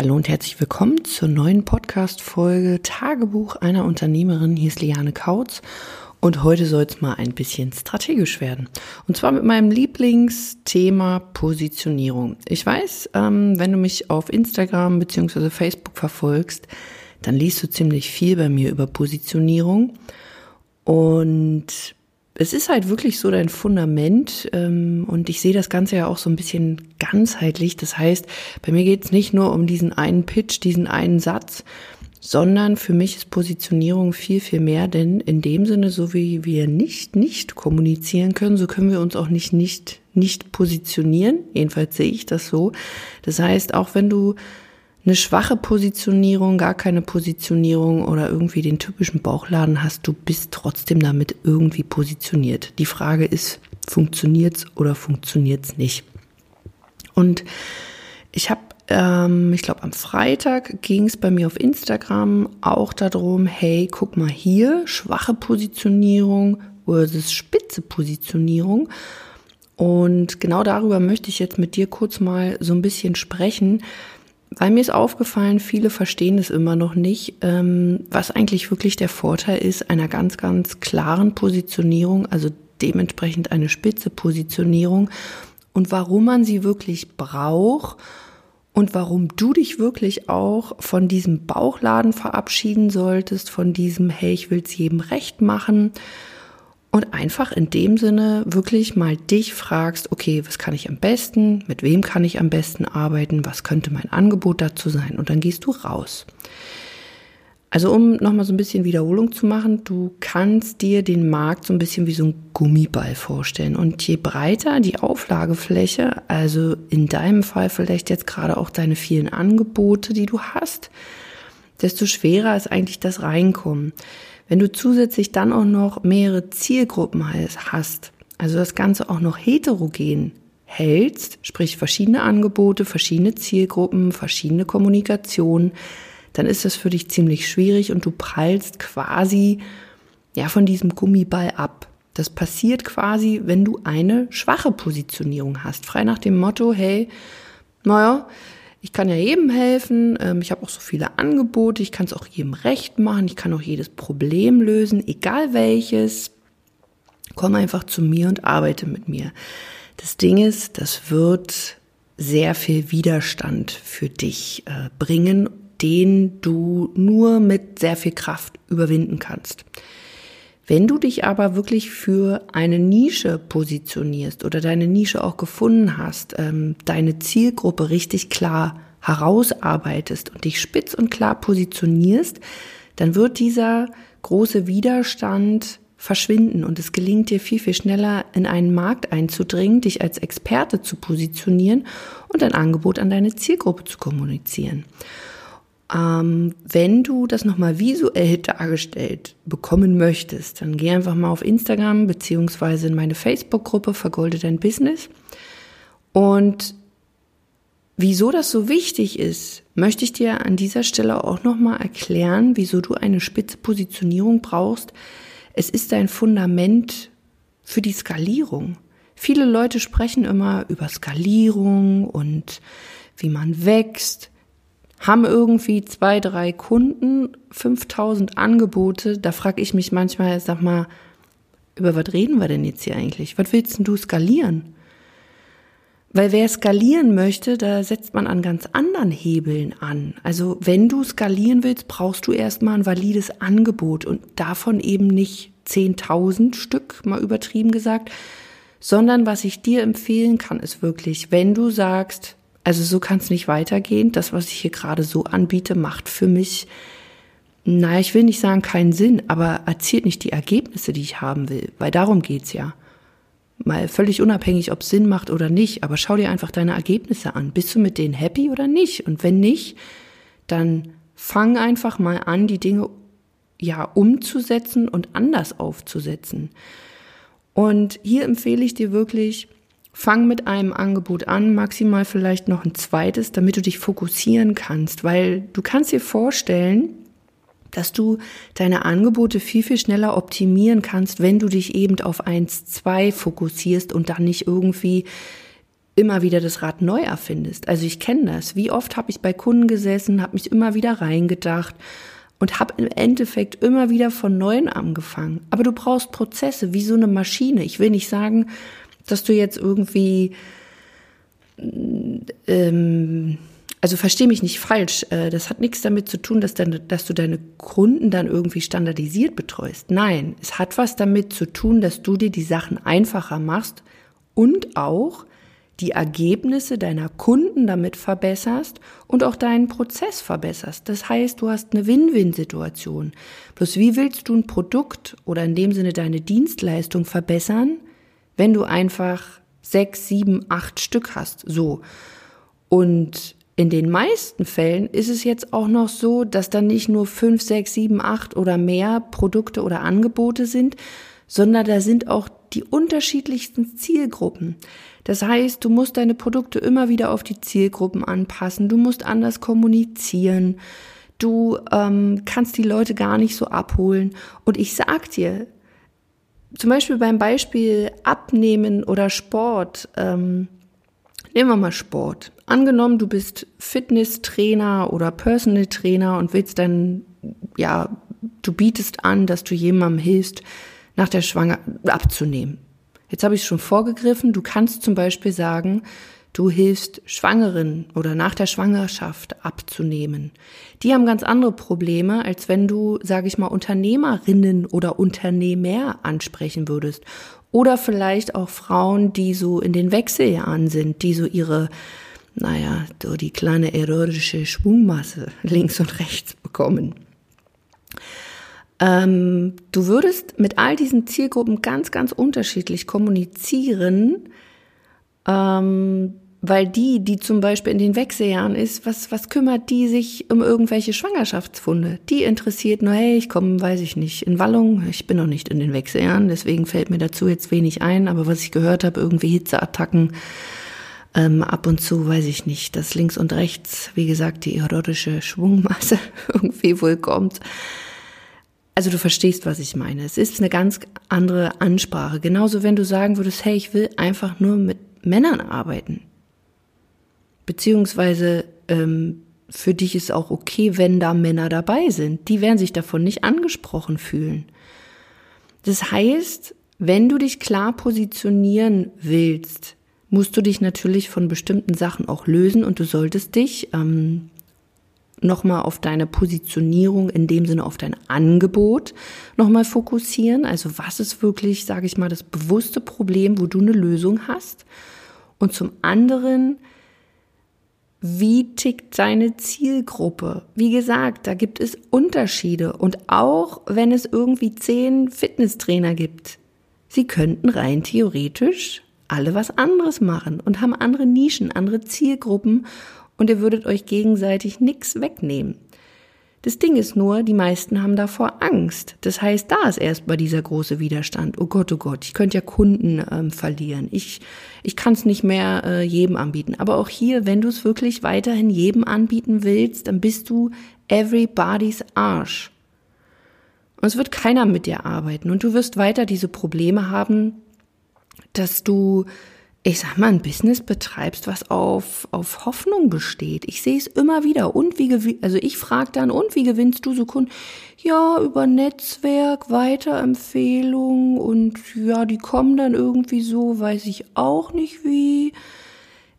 Hallo und herzlich willkommen zur neuen Podcast-Folge Tagebuch einer Unternehmerin. Hier ist Liane Kautz und heute soll es mal ein bisschen strategisch werden. Und zwar mit meinem Lieblingsthema Positionierung. Ich weiß, ähm, wenn du mich auf Instagram bzw. Facebook verfolgst, dann liest du ziemlich viel bei mir über Positionierung. Und es ist halt wirklich so dein Fundament ähm, und ich sehe das Ganze ja auch so ein bisschen ganzheitlich. Das heißt, bei mir geht es nicht nur um diesen einen Pitch, diesen einen Satz, sondern für mich ist Positionierung viel, viel mehr, denn in dem Sinne, so wie wir nicht, nicht kommunizieren können, so können wir uns auch nicht, nicht, nicht positionieren. Jedenfalls sehe ich das so. Das heißt, auch wenn du eine schwache Positionierung, gar keine Positionierung oder irgendwie den typischen Bauchladen hast, du bist trotzdem damit irgendwie positioniert. Die Frage ist, funktioniert's oder funktioniert's nicht? Und ich habe, ähm, ich glaube, am Freitag ging es bei mir auf Instagram auch darum, hey, guck mal hier, schwache Positionierung versus spitze Positionierung. Und genau darüber möchte ich jetzt mit dir kurz mal so ein bisschen sprechen, weil mir ist aufgefallen, viele verstehen es immer noch nicht, ähm, was eigentlich wirklich der Vorteil ist einer ganz, ganz klaren Positionierung, also dementsprechend eine spitze Positionierung und warum man sie wirklich braucht und warum du dich wirklich auch von diesem Bauchladen verabschieden solltest, von diesem, hey, ich will es jedem recht machen und einfach in dem Sinne wirklich mal dich fragst, okay, was kann ich am besten, mit wem kann ich am besten arbeiten, was könnte mein Angebot dazu sein und dann gehst du raus. Also um nochmal so ein bisschen Wiederholung zu machen, du kannst dir den Markt so ein bisschen wie so ein Gummiball vorstellen. Und je breiter die Auflagefläche, also in deinem Fall vielleicht jetzt gerade auch deine vielen Angebote, die du hast, desto schwerer ist eigentlich das Reinkommen. Wenn du zusätzlich dann auch noch mehrere Zielgruppen hast, also das Ganze auch noch heterogen hältst, sprich verschiedene Angebote, verschiedene Zielgruppen, verschiedene Kommunikation, dann ist das für dich ziemlich schwierig und du prallst quasi ja von diesem Gummiball ab. Das passiert quasi, wenn du eine schwache Positionierung hast, frei nach dem Motto, hey, naja, ich kann ja jedem helfen, ähm, ich habe auch so viele Angebote, ich kann es auch jedem recht machen, ich kann auch jedes Problem lösen, egal welches. Komm einfach zu mir und arbeite mit mir. Das Ding ist, das wird sehr viel Widerstand für dich äh, bringen, den du nur mit sehr viel Kraft überwinden kannst. Wenn du dich aber wirklich für eine Nische positionierst oder deine Nische auch gefunden hast, ähm, deine Zielgruppe richtig klar herausarbeitest und dich spitz und klar positionierst, dann wird dieser große Widerstand verschwinden und es gelingt dir viel, viel schneller in einen Markt einzudringen, dich als Experte zu positionieren und ein Angebot an deine Zielgruppe zu kommunizieren. Ähm, wenn du das nochmal visuell dargestellt bekommen möchtest, dann geh einfach mal auf Instagram beziehungsweise in meine Facebook-Gruppe Vergolde dein Business. Und wieso das so wichtig ist, möchte ich dir an dieser Stelle auch nochmal erklären, wieso du eine spitze Positionierung brauchst. Es ist ein Fundament für die Skalierung. Viele Leute sprechen immer über Skalierung und wie man wächst haben irgendwie zwei, drei Kunden, 5000 Angebote. Da frage ich mich manchmal, sag mal, über was reden wir denn jetzt hier eigentlich? Was willst denn du skalieren? Weil wer skalieren möchte, da setzt man an ganz anderen Hebeln an. Also wenn du skalieren willst, brauchst du erstmal ein valides Angebot und davon eben nicht 10.000 Stück, mal übertrieben gesagt, sondern was ich dir empfehlen kann, ist wirklich, wenn du sagst, also so kann es nicht weitergehen. Das, was ich hier gerade so anbiete, macht für mich, naja, ich will nicht sagen keinen Sinn, aber erzielt nicht die Ergebnisse, die ich haben will, weil darum geht's ja. Mal völlig unabhängig, ob es Sinn macht oder nicht, aber schau dir einfach deine Ergebnisse an. Bist du mit denen happy oder nicht? Und wenn nicht, dann fang einfach mal an, die Dinge ja umzusetzen und anders aufzusetzen. Und hier empfehle ich dir wirklich, Fang mit einem Angebot an, maximal vielleicht noch ein zweites, damit du dich fokussieren kannst, weil du kannst dir vorstellen, dass du deine Angebote viel, viel schneller optimieren kannst, wenn du dich eben auf eins, zwei fokussierst und dann nicht irgendwie immer wieder das Rad neu erfindest. Also ich kenne das. Wie oft habe ich bei Kunden gesessen, habe mich immer wieder reingedacht und habe im Endeffekt immer wieder von neuem angefangen. Aber du brauchst Prozesse wie so eine Maschine. Ich will nicht sagen, dass du jetzt irgendwie ähm, also verstehe mich nicht falsch, äh, das hat nichts damit zu tun, dass, dann, dass du deine Kunden dann irgendwie standardisiert betreust. Nein, es hat was damit zu tun, dass du dir die Sachen einfacher machst und auch die Ergebnisse deiner Kunden damit verbesserst und auch deinen Prozess verbesserst. Das heißt, du hast eine Win-Win-Situation. Bloß wie willst du ein Produkt oder in dem Sinne deine Dienstleistung verbessern, wenn du einfach sechs, sieben, acht Stück hast? So. Und in den meisten Fällen ist es jetzt auch noch so, dass dann nicht nur fünf, sechs, sieben, acht oder mehr Produkte oder Angebote sind, sondern da sind auch die unterschiedlichsten Zielgruppen. Das heißt, du musst deine Produkte immer wieder auf die Zielgruppen anpassen, du musst anders kommunizieren, du ähm, kannst die Leute gar nicht so abholen. Und ich sag dir, zum Beispiel beim Beispiel Abnehmen oder Sport, ähm, Nehmen wir mal Sport. Angenommen, du bist Fitnesstrainer oder Personal Trainer und willst dann, ja, du bietest an, dass du jemandem hilfst, nach der Schwanger abzunehmen. Jetzt habe ich es schon vorgegriffen. Du kannst zum Beispiel sagen, du hilfst Schwangeren oder nach der Schwangerschaft abzunehmen. Die haben ganz andere Probleme, als wenn du, sage ich mal, Unternehmerinnen oder Unternehmer ansprechen würdest oder vielleicht auch Frauen, die so in den Wechseljahren sind, die so ihre, naja, so die kleine erotische Schwungmasse links und rechts bekommen. Ähm, du würdest mit all diesen Zielgruppen ganz, ganz unterschiedlich kommunizieren. Ähm, weil die, die zum Beispiel in den Wechseljahren ist, was, was kümmert die sich um irgendwelche Schwangerschaftsfunde? Die interessiert nur, hey, ich komme, weiß ich nicht, in Wallung. Ich bin noch nicht in den Wechseljahren, deswegen fällt mir dazu jetzt wenig ein. Aber was ich gehört habe, irgendwie Hitzeattacken, ähm, ab und zu, weiß ich nicht, dass links und rechts, wie gesagt, die erotische Schwungmasse irgendwie wohl kommt. Also du verstehst, was ich meine. Es ist eine ganz andere Ansprache. Genauso, wenn du sagen würdest, hey, ich will einfach nur mit Männern arbeiten beziehungsweise ähm, für dich ist auch okay, wenn da Männer dabei sind. Die werden sich davon nicht angesprochen fühlen. Das heißt, wenn du dich klar positionieren willst, musst du dich natürlich von bestimmten Sachen auch lösen und du solltest dich ähm, nochmal auf deine Positionierung, in dem Sinne auf dein Angebot nochmal fokussieren. Also was ist wirklich, sage ich mal, das bewusste Problem, wo du eine Lösung hast? Und zum anderen wie tickt seine Zielgruppe? Wie gesagt, da gibt es Unterschiede. Und auch wenn es irgendwie zehn Fitnesstrainer gibt, sie könnten rein theoretisch alle was anderes machen und haben andere Nischen, andere Zielgruppen und ihr würdet euch gegenseitig nichts wegnehmen. Das Ding ist nur, die meisten haben davor Angst. Das heißt, da ist erstmal dieser große Widerstand. Oh Gott, oh Gott, ich könnte ja Kunden ähm, verlieren. Ich, ich kann es nicht mehr äh, jedem anbieten. Aber auch hier, wenn du es wirklich weiterhin jedem anbieten willst, dann bist du everybody's Arsch. Und es wird keiner mit dir arbeiten. Und du wirst weiter diese Probleme haben, dass du ich sag mal, ein Business betreibst, was auf, auf Hoffnung besteht. Ich sehe es immer wieder. Und wie also ich frage dann, und wie gewinnst du so Kunden? Ja, über Netzwerk, Weiterempfehlungen und ja, die kommen dann irgendwie so, weiß ich auch nicht wie.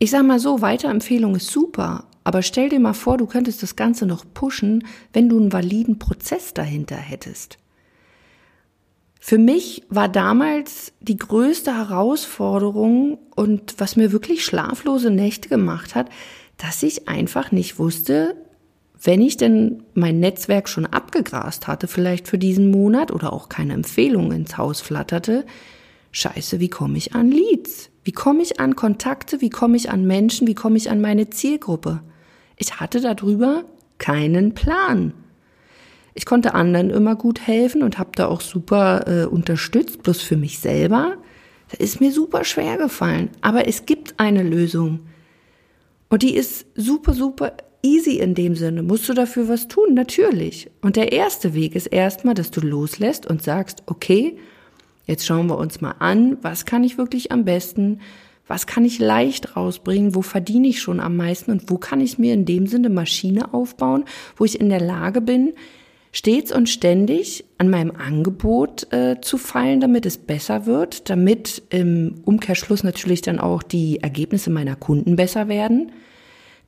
Ich sag mal so, Weiterempfehlung ist super. Aber stell dir mal vor, du könntest das Ganze noch pushen, wenn du einen validen Prozess dahinter hättest. Für mich war damals die größte Herausforderung und was mir wirklich schlaflose Nächte gemacht hat, dass ich einfach nicht wusste, wenn ich denn mein Netzwerk schon abgegrast hatte, vielleicht für diesen Monat oder auch keine Empfehlung ins Haus flatterte, scheiße, wie komme ich an Leads? Wie komme ich an Kontakte? Wie komme ich an Menschen? Wie komme ich an meine Zielgruppe? Ich hatte darüber keinen Plan. Ich konnte anderen immer gut helfen und habe da auch super äh, unterstützt, bloß für mich selber. Das ist mir super schwer gefallen. Aber es gibt eine Lösung. Und die ist super, super easy in dem Sinne. Musst du dafür was tun? Natürlich. Und der erste Weg ist erstmal, dass du loslässt und sagst, okay, jetzt schauen wir uns mal an, was kann ich wirklich am besten? Was kann ich leicht rausbringen? Wo verdiene ich schon am meisten? Und wo kann ich mir in dem Sinne Maschine aufbauen, wo ich in der Lage bin, stets und ständig an meinem Angebot äh, zu feilen, damit es besser wird, damit im Umkehrschluss natürlich dann auch die Ergebnisse meiner Kunden besser werden.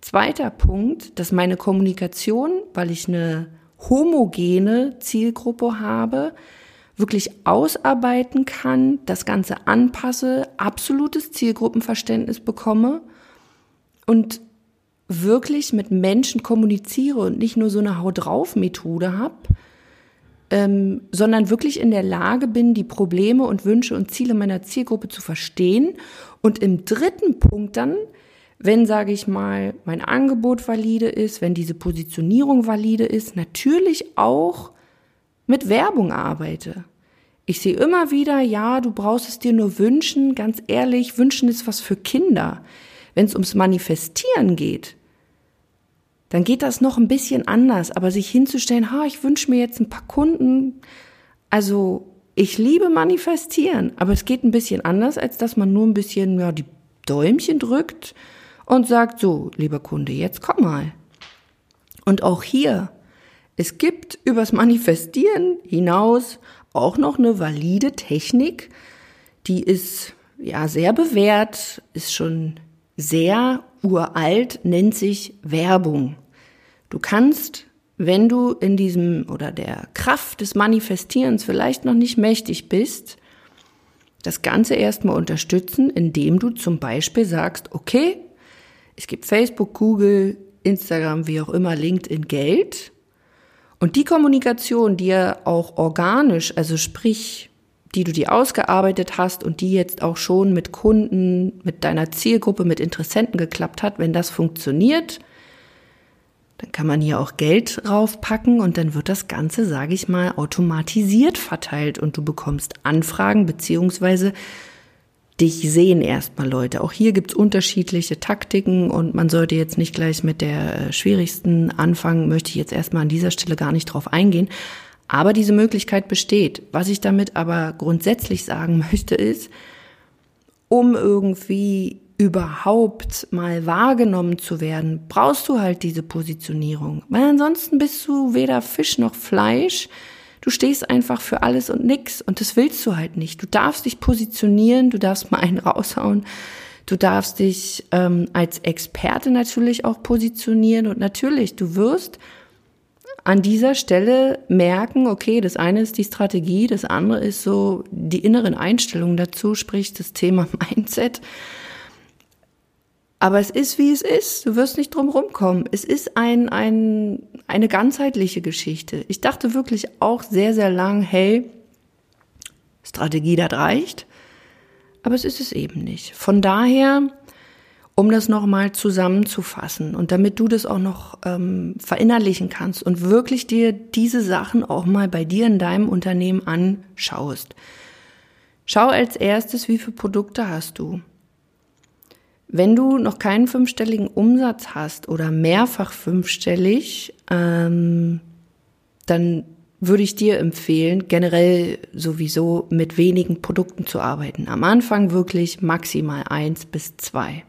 Zweiter Punkt, dass meine Kommunikation, weil ich eine homogene Zielgruppe habe, wirklich ausarbeiten kann, das Ganze anpasse, absolutes Zielgruppenverständnis bekomme und wirklich mit Menschen kommuniziere und nicht nur so eine Haut drauf Methode habe, ähm, sondern wirklich in der Lage bin, die Probleme und Wünsche und Ziele meiner Zielgruppe zu verstehen und im dritten Punkt dann, wenn, sage ich mal, mein Angebot valide ist, wenn diese Positionierung valide ist, natürlich auch mit Werbung arbeite. Ich sehe immer wieder, ja, du brauchst es dir nur wünschen. Ganz ehrlich, wünschen ist was für Kinder. Wenn es ums Manifestieren geht, dann geht das noch ein bisschen anders. Aber sich hinzustellen, ha, ich wünsche mir jetzt ein paar Kunden. Also, ich liebe manifestieren, aber es geht ein bisschen anders, als dass man nur ein bisschen, ja, die Däumchen drückt und sagt, so, lieber Kunde, jetzt komm mal. Und auch hier, es gibt übers Manifestieren hinaus auch noch eine valide Technik, die ist ja sehr bewährt, ist schon sehr uralt, nennt sich Werbung. Du kannst, wenn du in diesem oder der Kraft des Manifestierens vielleicht noch nicht mächtig bist, das Ganze erstmal unterstützen, indem du zum Beispiel sagst, okay, es gibt Facebook, Google, Instagram, wie auch immer, LinkedIn Geld. Und die Kommunikation, die ja auch organisch, also sprich die du dir ausgearbeitet hast und die jetzt auch schon mit Kunden, mit deiner Zielgruppe, mit Interessenten geklappt hat, wenn das funktioniert, dann kann man hier auch Geld raufpacken und dann wird das Ganze, sage ich mal, automatisiert verteilt und du bekommst Anfragen beziehungsweise dich sehen erstmal Leute. Auch hier gibt's unterschiedliche Taktiken und man sollte jetzt nicht gleich mit der äh, schwierigsten anfangen, möchte ich jetzt erstmal an dieser Stelle gar nicht drauf eingehen. Aber diese Möglichkeit besteht. Was ich damit aber grundsätzlich sagen möchte ist, um irgendwie überhaupt mal wahrgenommen zu werden, brauchst du halt diese Positionierung. Weil ansonsten bist du weder Fisch noch Fleisch. Du stehst einfach für alles und nix und das willst du halt nicht. Du darfst dich positionieren, du darfst mal einen raushauen. Du darfst dich ähm, als Experte natürlich auch positionieren und natürlich, du wirst an dieser Stelle merken, okay, das eine ist die Strategie, das andere ist so die inneren Einstellungen dazu, sprich das Thema Mindset. Aber es ist, wie es ist. Du wirst nicht drum rumkommen. Es ist ein, ein, eine ganzheitliche Geschichte. Ich dachte wirklich auch sehr, sehr lang, hey, Strategie, das reicht. Aber es ist es eben nicht. Von daher um das nochmal zusammenzufassen und damit du das auch noch ähm, verinnerlichen kannst und wirklich dir diese Sachen auch mal bei dir in deinem Unternehmen anschaust. Schau als erstes, wie viele Produkte hast du. Wenn du noch keinen fünfstelligen Umsatz hast oder mehrfach fünfstellig, ähm, dann würde ich dir empfehlen, generell sowieso mit wenigen Produkten zu arbeiten. Am Anfang wirklich maximal eins bis zwei.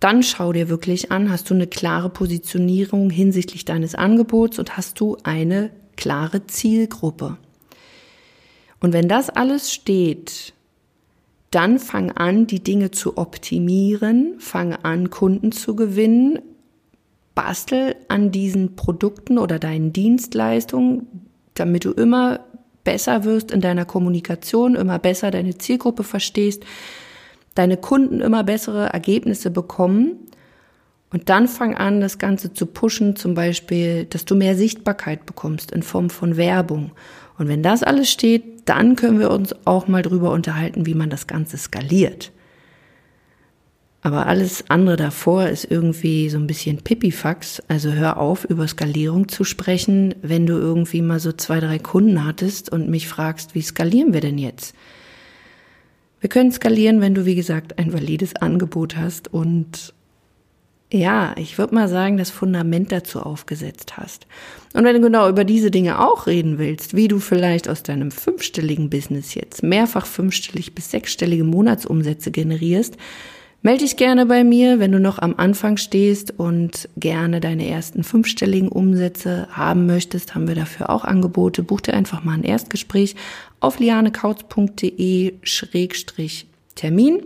Dann schau dir wirklich an, hast du eine klare Positionierung hinsichtlich deines Angebots und hast du eine klare Zielgruppe. Und wenn das alles steht, dann fang an, die Dinge zu optimieren, fang an, Kunden zu gewinnen, bastel an diesen Produkten oder deinen Dienstleistungen, damit du immer besser wirst in deiner Kommunikation, immer besser deine Zielgruppe verstehst, deine Kunden immer bessere Ergebnisse bekommen. Und dann fang an, das Ganze zu pushen, zum Beispiel, dass du mehr Sichtbarkeit bekommst in Form von Werbung. Und wenn das alles steht, dann können wir uns auch mal drüber unterhalten, wie man das Ganze skaliert. Aber alles andere davor ist irgendwie so ein bisschen Pipifax. Also hör auf, über Skalierung zu sprechen, wenn du irgendwie mal so zwei, drei Kunden hattest und mich fragst, wie skalieren wir denn jetzt? Wir können skalieren, wenn du, wie gesagt, ein valides Angebot hast und ja, ich würde mal sagen, das Fundament dazu aufgesetzt hast. Und wenn du genau über diese Dinge auch reden willst, wie du vielleicht aus deinem fünfstelligen Business jetzt mehrfach fünfstellig bis sechsstellige Monatsumsätze generierst, melde dich gerne bei mir, wenn du noch am Anfang stehst und gerne deine ersten fünfstelligen Umsätze haben möchtest, haben wir dafür auch Angebote. Buch dir einfach mal ein Erstgespräch auf lianekautz.de-termin.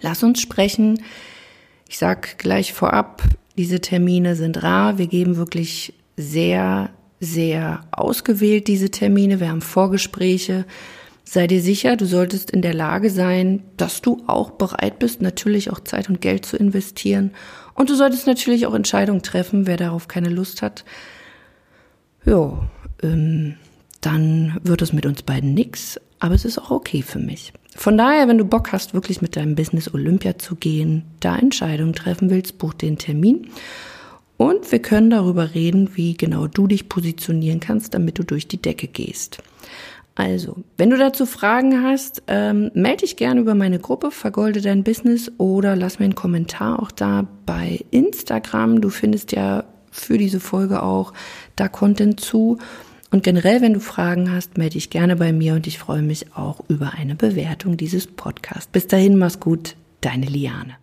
Lass uns sprechen. Ich sag gleich vorab, diese Termine sind rar. Wir geben wirklich sehr, sehr ausgewählt diese Termine. Wir haben Vorgespräche. Sei dir sicher, du solltest in der Lage sein, dass du auch bereit bist, natürlich auch Zeit und Geld zu investieren. Und du solltest natürlich auch Entscheidungen treffen, wer darauf keine Lust hat. Ja, ähm, dann wird es mit uns beiden nix, aber es ist auch okay für mich. Von daher, wenn du Bock hast, wirklich mit deinem Business Olympia zu gehen, da Entscheidungen treffen willst, buch den Termin. Und wir können darüber reden, wie genau du dich positionieren kannst, damit du durch die Decke gehst. Also, wenn du dazu Fragen hast, ähm, melde dich gerne über meine Gruppe Vergolde dein Business oder lass mir einen Kommentar auch da bei Instagram. Du findest ja für diese Folge auch da Content zu. Und generell, wenn du Fragen hast, melde dich gerne bei mir und ich freue mich auch über eine Bewertung dieses Podcasts. Bis dahin, mach's gut, deine Liane.